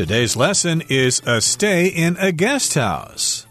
Today's lesson is a stay in a guest house.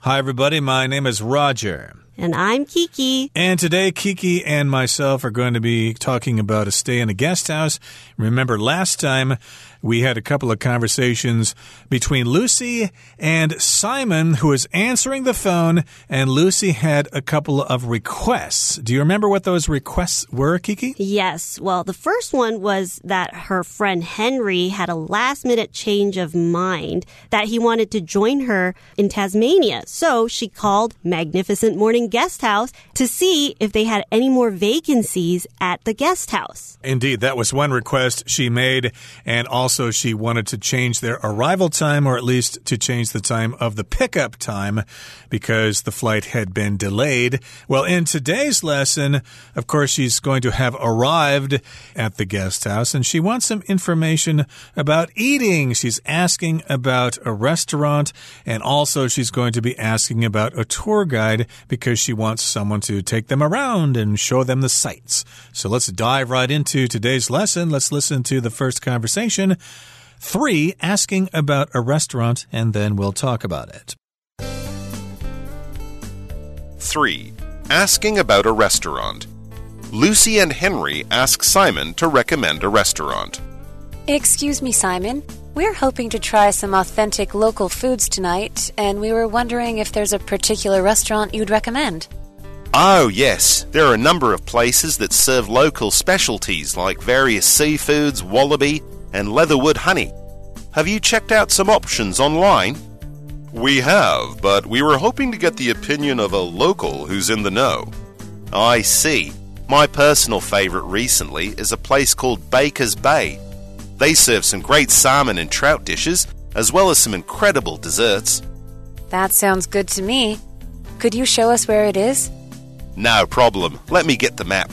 Hi, everybody. My name is Roger. And I'm Kiki. And today, Kiki and myself are going to be talking about a stay in a guest house. Remember, last time we had a couple of conversations between Lucy and Simon, who was answering the phone, and Lucy had a couple of requests. Do you remember what those requests were, Kiki? Yes. Well, the first one was that her friend Henry had a last minute change of mind that he wanted to join her in Tasmania. So she called Magnificent Morning Guest House to see if they had any more vacancies at the guest house. Indeed, that was one request she made, and also also she wanted to change their arrival time, or at least to change the time of the pickup time, because the flight had been delayed. Well, in today's lesson, of course, she's going to have arrived at the guest house and she wants some information about eating. She's asking about a restaurant and also she's going to be asking about a tour guide because she wants someone to take them around and show them the sights. So let's dive right into today's lesson. Let's listen to the first conversation Three, asking about a restaurant, and then we'll talk about it. 3. Asking about a restaurant. Lucy and Henry ask Simon to recommend a restaurant. Excuse me, Simon. We're hoping to try some authentic local foods tonight, and we were wondering if there's a particular restaurant you'd recommend. Oh, yes. There are a number of places that serve local specialties like various seafoods, wallaby, and leatherwood honey. Have you checked out some options online? We have, but we were hoping to get the opinion of a local who's in the know. I see. My personal favorite recently is a place called Baker's Bay. They serve some great salmon and trout dishes, as well as some incredible desserts. That sounds good to me. Could you show us where it is? No problem. Let me get the map.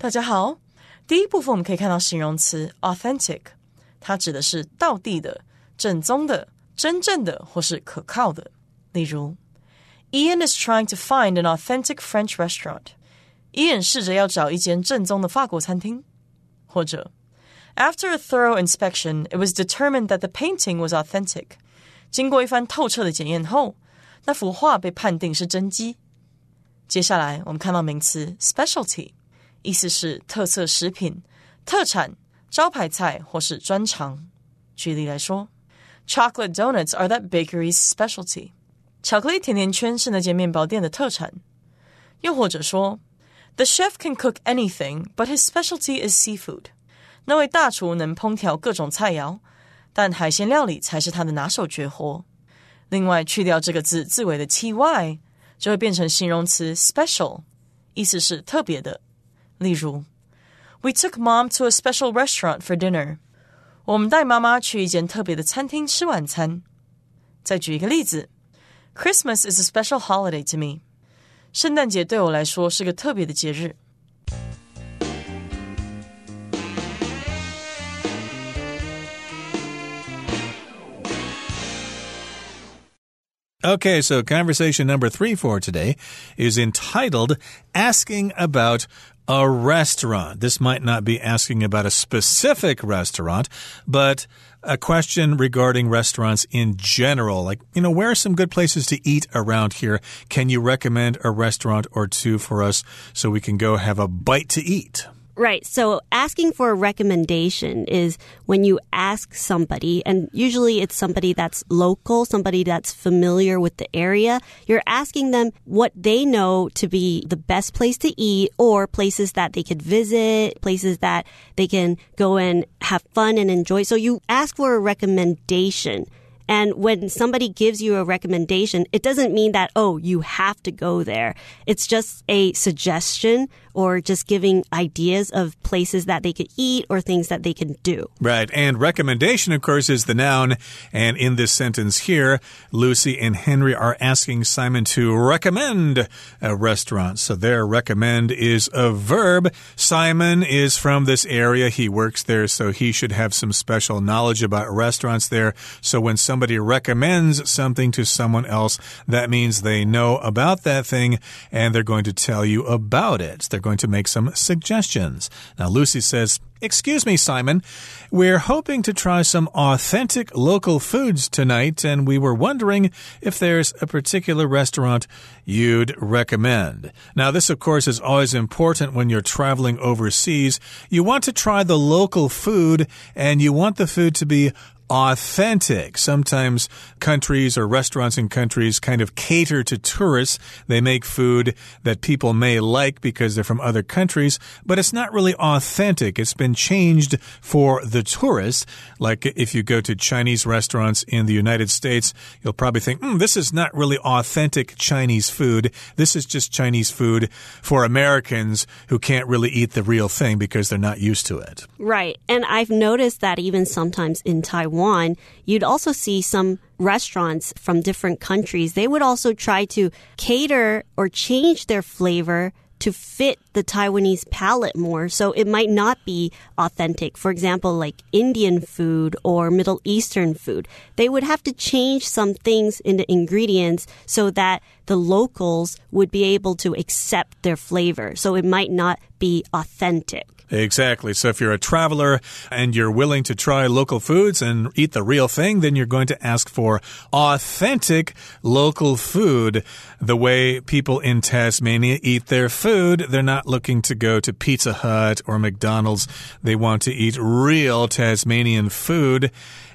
大家好，第一部分我们可以看到形容词 authentic，它指的是道地的、正宗的、真正的或是可靠的。例如，Ian is trying to find an authentic French restaurant。Ian 试着要找一间正宗的法国餐厅。或者，After a thorough inspection, it was determined that the painting was authentic。经过一番透彻的检验后，那幅画被判定是真迹。接下来我们看到名词 specialty。 意思是特色食品、特产、招牌菜或是专长。举例来说，Chocolate donuts are that bakery's specialty。巧克力甜甜圈是那间面包店的特产。又或者说，The chef can cook anything, but his specialty is seafood。那位大厨能烹调各种菜肴，但海鲜料理才是他的拿手绝活。另外，去掉这个字字尾的 ty，就会变成形容词 special，意思是特别的。 例如，We took mom to a special restaurant for dinner。我们带妈妈去一间特别的餐厅吃晚餐。再举一个例子，Christmas is a special holiday to me。圣诞节对我来说是个特别的节日。 Okay, so conversation number three for today is entitled Asking About a restaurant. This might not be asking about a specific restaurant, but a question regarding restaurants in general. Like, you know, where are some good places to eat around here? Can you recommend a restaurant or two for us so we can go have a bite to eat? Right. So asking for a recommendation is when you ask somebody, and usually it's somebody that's local, somebody that's familiar with the area. You're asking them what they know to be the best place to eat or places that they could visit, places that they can go and have fun and enjoy. So you ask for a recommendation. And when somebody gives you a recommendation, it doesn't mean that, oh, you have to go there. It's just a suggestion or just giving ideas of places that they could eat or things that they could do. Right. And recommendation, of course, is the noun. And in this sentence here, Lucy and Henry are asking Simon to recommend a restaurant. So their recommend is a verb. Simon is from this area. He works there, so he should have some special knowledge about restaurants there. So when somebody recommends something to someone else, that means they know about that thing and they're going to tell you about it. They're going to make some suggestions. Now, Lucy says, Excuse me, Simon. We're hoping to try some authentic local foods tonight, and we were wondering if there's a particular restaurant you'd recommend. Now, this, of course, is always important when you're traveling overseas. You want to try the local food, and you want the food to be authentic. Sometimes countries or restaurants in countries kind of cater to tourists. They make food that people may like because they're from other countries, but it's not really authentic. It's been changed for the tourist. Like if you go to Chinese restaurants in the United States, you'll probably think, mm, this is not really authentic Chinese food. This is just Chinese food for Americans who can't really eat the real thing because they're not used to it. Right. And I've noticed that even sometimes in Taiwan, Taiwan, you'd also see some restaurants from different countries. They would also try to cater or change their flavor to fit the Taiwanese palate more. So it might not be authentic. For example, like Indian food or Middle Eastern food. They would have to change some things in the ingredients so that the locals would be able to accept their flavor. So it might not be authentic. Exactly. So if you're a traveler and you're willing to try local foods and eat the real thing, then you're going to ask for authentic local food. The way people in Tasmania eat their food, they're not looking to go to Pizza Hut or McDonald's. They want to eat real Tasmanian food.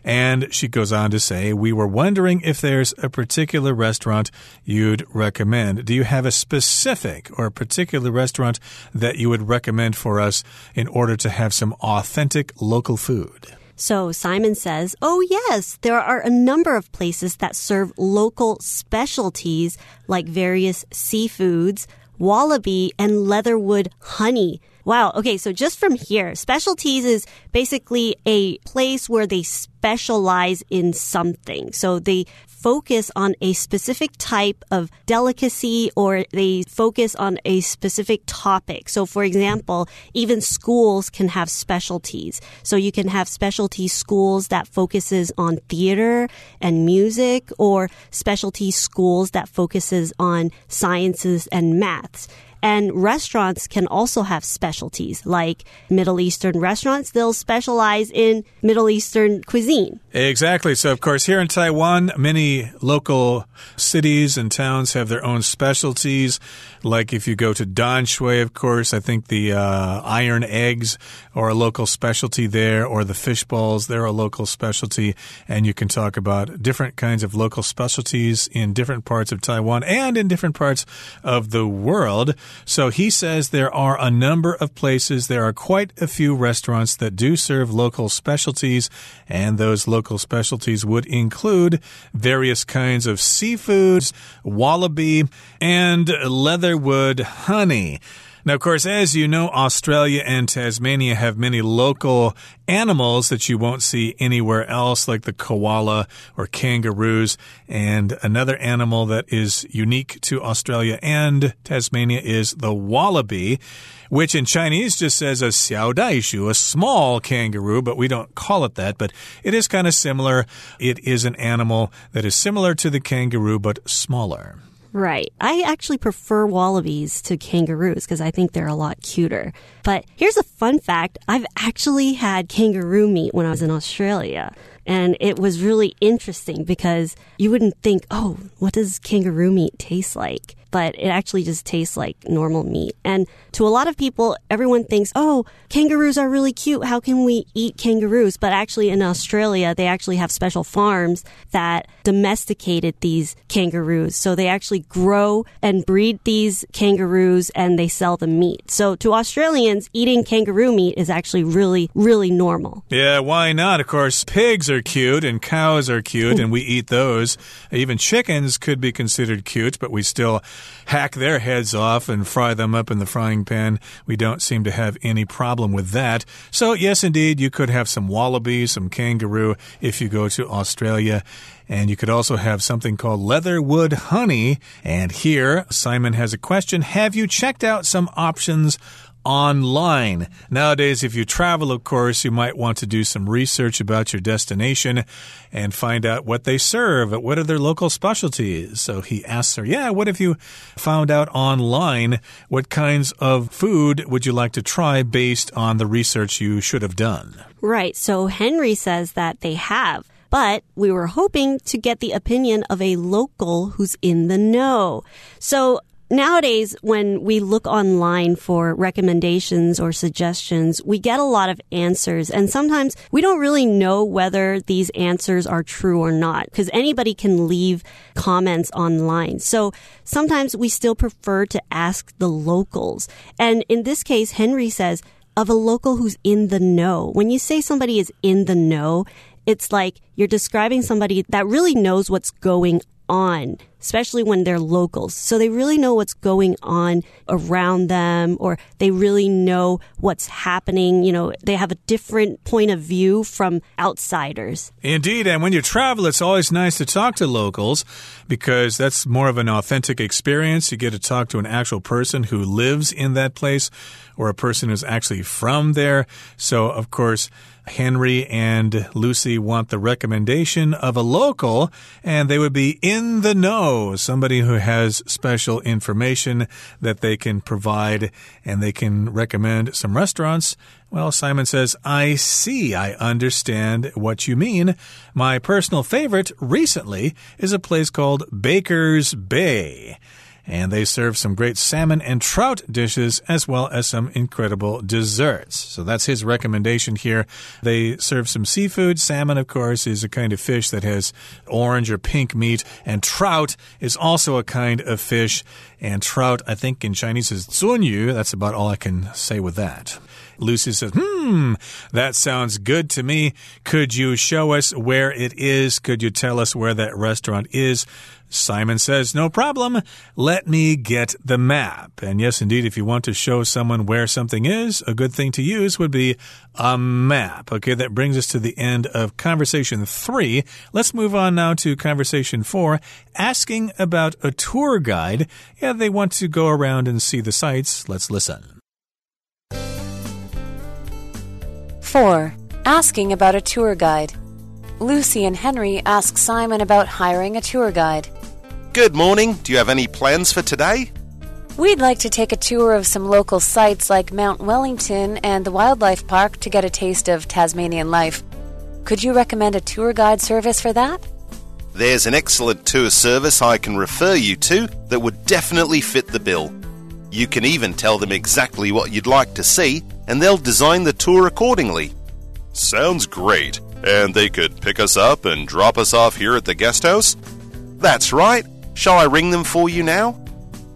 And she goes on to say, We were wondering if there's a particular restaurant you'd recommend. Do you have a specific or a particular restaurant that you would recommend for us in order to have some authentic local food? So Simon says, Oh, yes, there are a number of places that serve local specialties like various seafoods, wallaby, and leatherwood honey. Wow. Okay. So just from here, specialties is basically a place where they specialize in something. So they focus on a specific type of delicacy or they focus on a specific topic. So for example, even schools can have specialties. So you can have specialty schools that focuses on theater and music or specialty schools that focuses on sciences and maths. And restaurants can also have specialties, like Middle Eastern restaurants. They'll specialize in Middle Eastern cuisine. Exactly. So, of course, here in Taiwan, many local cities and towns have their own specialties. Like if you go to Danshui, of course, I think the uh, iron eggs are a local specialty there, or the fish balls, they're a local specialty. And you can talk about different kinds of local specialties in different parts of Taiwan and in different parts of the world. So he says there are a number of places, there are quite a few restaurants that do serve local specialties, and those local specialties would include various kinds of seafoods, wallaby, and leatherwood honey. Now, of course, as you know, Australia and Tasmania have many local animals that you won't see anywhere else, like the koala or kangaroos. And another animal that is unique to Australia and Tasmania is the wallaby, which in Chinese just says a xiao daishu, a small kangaroo, but we don't call it that. But it is kind of similar. It is an animal that is similar to the kangaroo, but smaller. Right. I actually prefer wallabies to kangaroos because I think they're a lot cuter. But here's a fun fact. I've actually had kangaroo meat when I was in Australia. And it was really interesting because you wouldn't think, oh, what does kangaroo meat taste like? But it actually just tastes like normal meat. And to a lot of people, everyone thinks, oh, kangaroos are really cute. How can we eat kangaroos? But actually, in Australia, they actually have special farms that domesticated these kangaroos. So they actually grow and breed these kangaroos and they sell the meat. So to Australians, eating kangaroo meat is actually really, really normal. Yeah, why not? Of course, pigs are cute and cows are cute, and we eat those. Even chickens could be considered cute, but we still hack their heads off and fry them up in the frying pan. We don't seem to have any problem with that. So, yes, indeed, you could have some wallaby, some kangaroo if you go to Australia. And you could also have something called leatherwood honey. And here, Simon has a question Have you checked out some options online. Nowadays, if you travel, of course, you might want to do some research about your destination and find out what they serve. What are their local specialties? So he asks her, Yeah, what if you found out online? What kinds of food would you like to try based on the research you should have done? Right. So Henry says that they have but we were hoping to get the opinion of a local who's in the know. So Nowadays, when we look online for recommendations or suggestions, we get a lot of answers and sometimes we don't really know whether these answers are true or not because anybody can leave comments online. So sometimes we still prefer to ask the locals. And in this case, Henry says, of a local who's in the know. When you say somebody is in the know, it's like you're describing somebody that really knows what's going on, especially when they're locals. So they really know what's going on around them or they really know what's happening. You know, they have a different point of view from outsiders. Indeed. And when you travel, it's always nice to talk to locals because that's more of an authentic experience. You get to talk to an actual person who lives in that place or a person who's actually from there. So, of course, Henry and Lucy want the recommendation of a local, and they would be in the know, Oh, somebody who has special information that they can provide, and they can recommend some restaurants. Well, Simon says, I see, I understand what you mean. My personal favorite recently is a place called Baker's Bay and they serve some great salmon and trout dishes as well as some incredible desserts. So that's his recommendation here. They serve some seafood. Salmon, of course, is a kind of fish that has orange or pink meat, and trout is also a kind of fish. And trout, I think in Chinese is 鳟鱼. That's about all I can say with that. Lucy says, Hmm, that sounds good to me. Could you show us where it is? Could you tell us where that restaurant is? Simon says, No problem. Let me get the map. And yes, indeed, if you want to show someone where something is, a good thing to use would be a map. Okay, that brings us to the end of conversation three. Let's move on now to conversation four, asking about a tour guide. Yeah, they want to go around and see the sights. Let's listen. 4. Asking about a tour guide. Lucy and Henry ask Simon about hiring a tour guide. Good morning. Do you have any plans for today? We'd like to take a tour of some local sites like Mount Wellington and the Wildlife Park to get a taste of Tasmanian life. Could you recommend a tour guide service for that? There's an excellent tour service I can refer you to that would definitely fit the bill. You can even tell them exactly what you'd like to see, and they'll design the tour accordingly. Sounds great. And they could pick us up and drop us off here at the guest house? That's right. Shall I ring them for you now?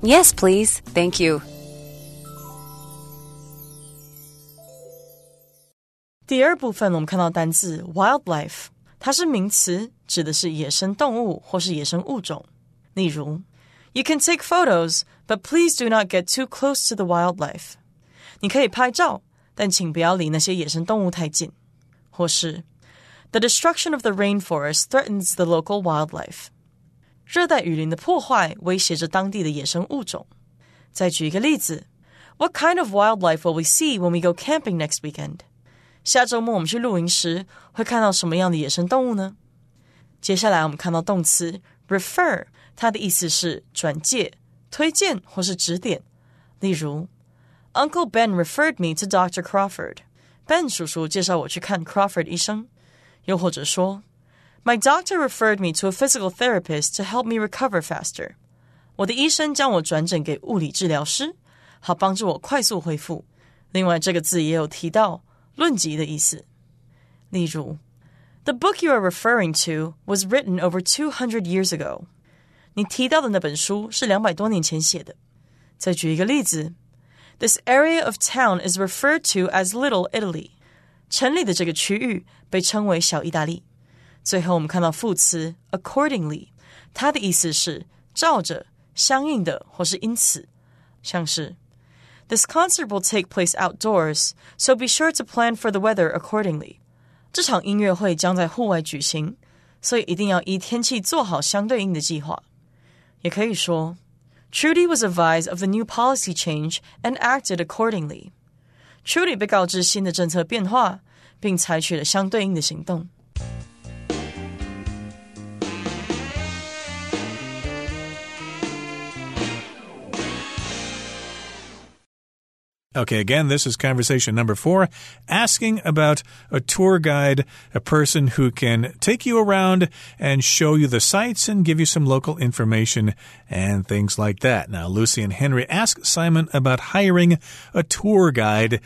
Yes, please. Thank you. 第二部分，我们看到单字 wildlife，它是名词，指的是野生动物或是野生物种。例如，You can take photos, but please do not get too close to the wildlife。你可以拍照，但请不要离那些野生动物太近。或是 The destruction of the rainforest threatens the local wildlife。 热带雨林的破坏威胁着当地的野生物种。再举一个例子，What kind of wildlife will we see when we go camping next weekend？下周末我们去露营时会看到什么样的野生动物呢？接下来我们看到动词 refer，它的意思是转介、推荐或是指点。例如，Uncle Ben referred me to Dr. Crawford。Ben 叔叔介绍我去看 Crawford 医生。又或者说。my doctor referred me to a physical therapist to help me recover faster. 我的医生将我转诊给物理治疗师，好帮助我快速恢复。另外，这个字也有提到论及的意思。例如，The book you are referring to was written over two hundred years ago。你提到的那本书是两百多年前写的。再举一个例子，This area of town is referred to as Little Italy。城里的这个区域被称为小意大利。 最后，我们看到副词 accordingly，它的意思是照着、相应的或是因此，像是 This concert will take place outdoors, so be sure to plan for the weather accordingly。这场音乐会将在户外举行，所以一定要依天气做好相对应的计划。也可以说，Trudy was advised of the new policy change and acted accordingly。 处理被告知新的政策变化，并采取了相对应的行动。 Okay, again, this is conversation number four, asking about a tour guide, a person who can take you around and show you the sights and give you some local information and things like that. Now, Lucy and Henry ask Simon about hiring a tour guide.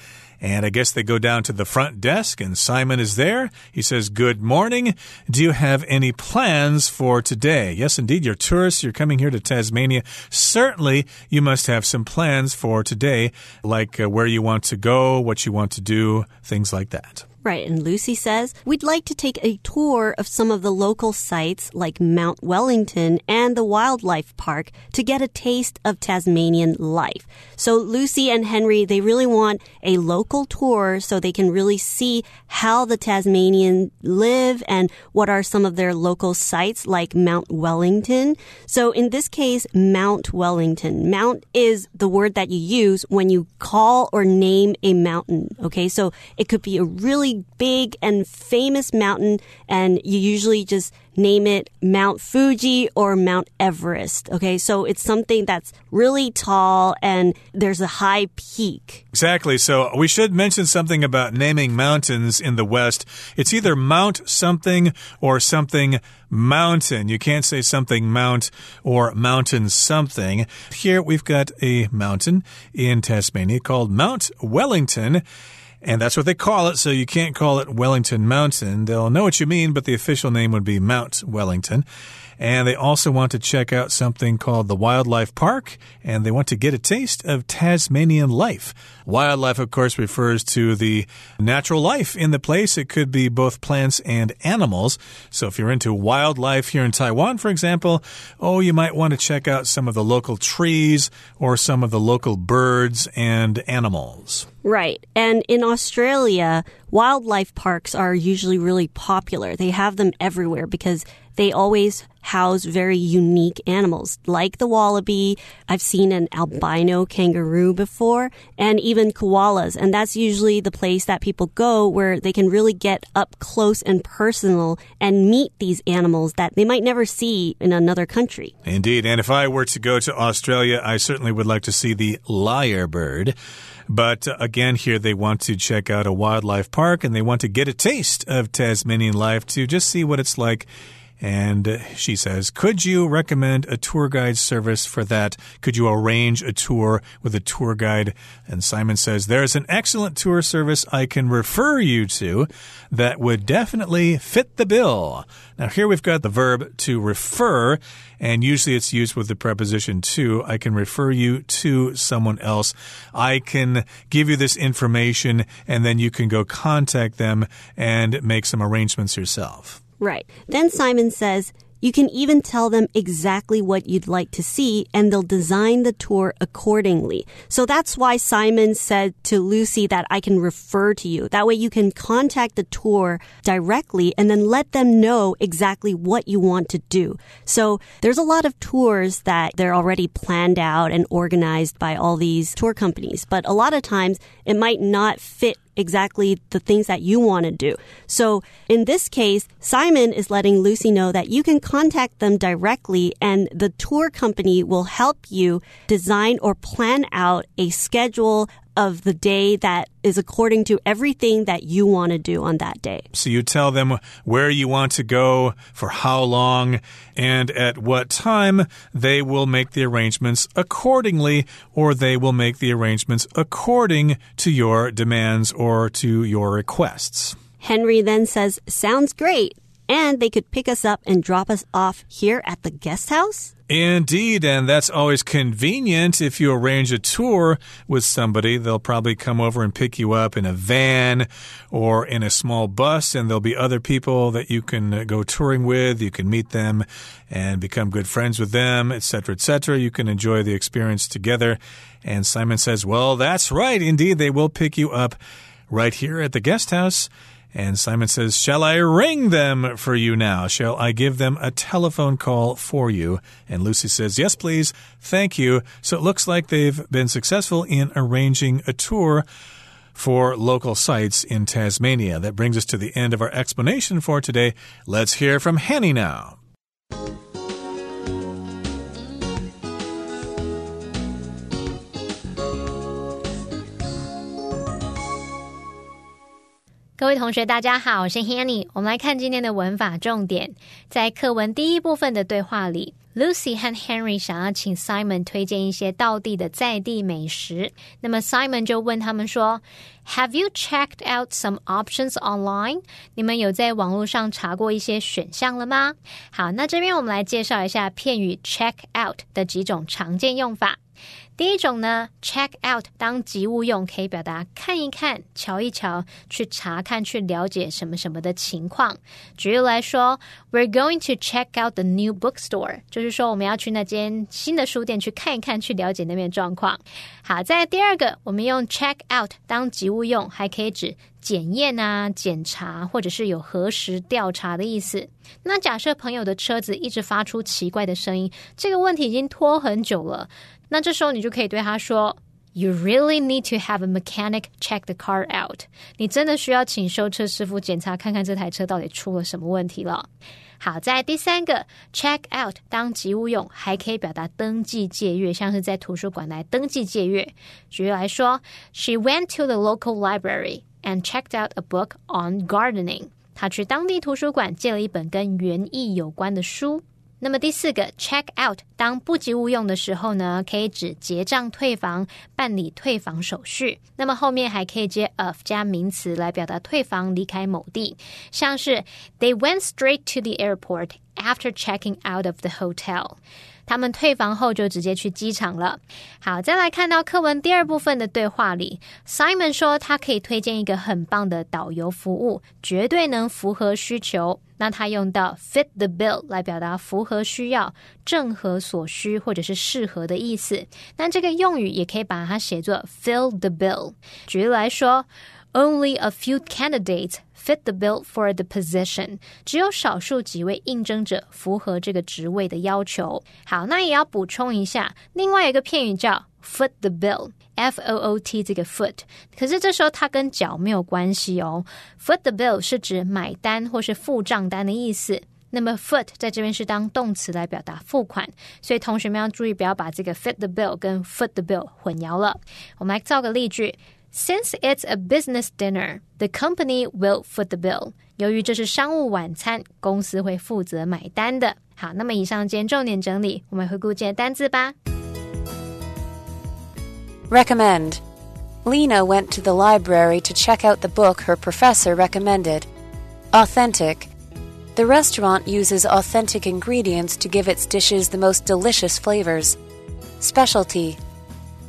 And I guess they go down to the front desk, and Simon is there. He says, Good morning. Do you have any plans for today? Yes, indeed. You're tourists. You're coming here to Tasmania. Certainly, you must have some plans for today, like uh, where you want to go, what you want to do, things like that. Right, and Lucy says, We'd like to take a tour of some of the local sites like Mount Wellington and the Wildlife Park to get a taste of Tasmanian life. So Lucy and Henry, they really want a local tour so they can really see how the Tasmanians live and what are some of their local sites like Mount Wellington. So in this case, Mount Wellington. Mount is the word that you use when you call or name a mountain. Okay, so it could be a really big and famous mountain, and you usually just name it Mount Fuji or Mount Everest. Okay, so it's something that's really tall and there's a high peak. Exactly. So we should mention something about naming mountains in the West. It's either Mount something or something mountain. You can't say something mount or mountain something. Here we've got a mountain in Tasmania called Mount Wellington. And that's what they call it, so you can't call it Wellington Mountain. They'll know what you mean, but the official name would be Mount Wellington. And they also want to check out something called the Wildlife Park, and they want to get a taste of Tasmanian life. Wildlife, of course, refers to the natural life in the place. It could be both plants and animals. So if you're into wildlife here in Taiwan, for example, oh, you might want to check out some of the local trees or some of the local birds and animals. Right. And in Australia, wildlife parks are usually really popular. They have them everywhere because they always house very unique animals, like the wallaby. I've seen an albino kangaroo before, and even koalas. And that's usually the place that people go where they can really get up close and personal and meet these animals that they might never see in another country. Indeed. And if I were to go to Australia, I certainly would like to see the lyrebird. But uh, again, here they want to check out a wildlife park and they want to get a taste of Tasmanian life to just see what it's like and she says, Could you recommend a tour guide service for that? Could you arrange a tour with a tour guide? And Simon says, There's an excellent tour service I can refer you to that would definitely fit the bill. Now, here we've got the verb to refer, and usually it's used with the preposition to. I can refer you to someone else. I can give you this information, and then you can go contact them and make some arrangements yourself. Right. Then Simon says, you can even tell them exactly what you'd like to see and they'll design the tour accordingly. So that's why Simon said to Lucy that I can refer to you. That way you can contact the tour directly and then let them know exactly what you want to do. So there's a lot of tours that they're already planned out and organized by all these tour companies. But a lot of times it might not fit exactly the things that you want to do. So in this case, Simon is letting Lucy know that you can contact them directly and the tour company will help you design or plan out a schedule of the day that is according to everything that you want to do on that day. So you tell them where you want to go, for how long, and at what time. They will make the arrangements accordingly, or they will make the arrangements according to your demands or to your requests. Henry then says, Sounds great. And they could pick us up and drop us off here at the guest house? Indeed, and that's always convenient if you arrange a tour with somebody. They'll probably come over and pick you up in a van or in a small bus, and there'll be other people that you can go touring with. You can meet them and become good friends with them, etc., etc. You can enjoy the experience together. And Simon says, Well, that's right. Indeed, they will pick you up right here at the guest house. And Simon says, Shall I ring them for you now? Shall I give them a telephone call for you? And Lucy says, Yes, please. Thank you. So it looks like they've been successful in arranging a tour for local sites in Tasmania. That brings us to the end of our explanation for today. Let's hear from Henny now. 各位同学，大家好，我是 Hanny。我们来看今天的文法重点，在课文第一部分的对话里，Lucy 和 Henry 想要请 Simon 推荐一些道地的在地美食。那么 Simon 就问他们说：“Have you checked out some options online？你们有在网络上查过一些选项了吗？”好，那这边我们来介绍一下片语 “check out” 的几种常见用法。第一种呢，check out 当及物用，可以表达看一看、瞧一瞧、去查看、去了解什么什么的情况。举例来说，We're going to check out the new bookstore，就是说我们要去那间新的书店去看一看、去了解那边状况。好，在第二个，我们用 check out 当及物用，还可以指检验啊、检查，或者是有核实、调查的意思。那假设朋友的车子一直发出奇怪的声音，这个问题已经拖很久了。那这时候你就可以对他说：“You really need to have a mechanic check the car out。”你真的需要请修车师傅检查看看这台车到底出了什么问题了。好，在第三个 check out 当及物用，还可以表达登记借阅，像是在图书馆来登记借阅。举例来说，She went to the local library and checked out a book on gardening。她去当地图书馆借了一本跟园艺有关的书。那么第四个 check out 当不及物用的时候呢，可以指结账退房、办理退房手续。那么后面还可以接 of 加名词来表达退房、离开某地，像是 They went straight to the airport after checking out of the hotel。他们退房后就直接去机场了。好，再来看到课文第二部分的对话里，Simon 说他可以推荐一个很棒的导游服务，绝对能符合需求。那它用到 fit the bill 来表达符合需要、正合所需或者是适合的意思。那这个用语也可以把它写作 fill the bill。举例来说，Only a few candidates fit the bill for the position。只有少数几位应征者符合这个职位的要求。好，那也要补充一下，另外一个片语叫 foot the bill。F O O T 这个 foot，可是这时候它跟脚没有关系哦。Foot the bill 是指买单或是付账单的意思。那么 foot 在这边是当动词来表达付款，所以同学们要注意不要把这个 fit the bill 跟 foot the bill 混淆了。我们来造个例句 ：Since it's a business dinner, the company will foot the bill。由于这是商务晚餐，公司会负责买单的。好，那么以上今天重点整理，我们回顾今天单字吧。Recommend. Lena went to the library to check out the book her professor recommended. Authentic. The restaurant uses authentic ingredients to give its dishes the most delicious flavors. Specialty.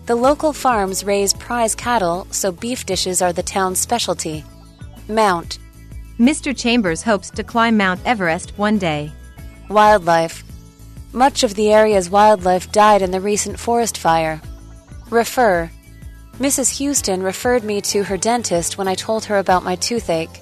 the local farms raise prize cattle, so beef dishes are the town's specialty. Mount. Mr. Chambers hopes to climb Mount Everest one day. Wildlife. Much of the area's wildlife died in the recent forest fire. Refer. Mrs. Houston referred me to her dentist when I told her about my toothache.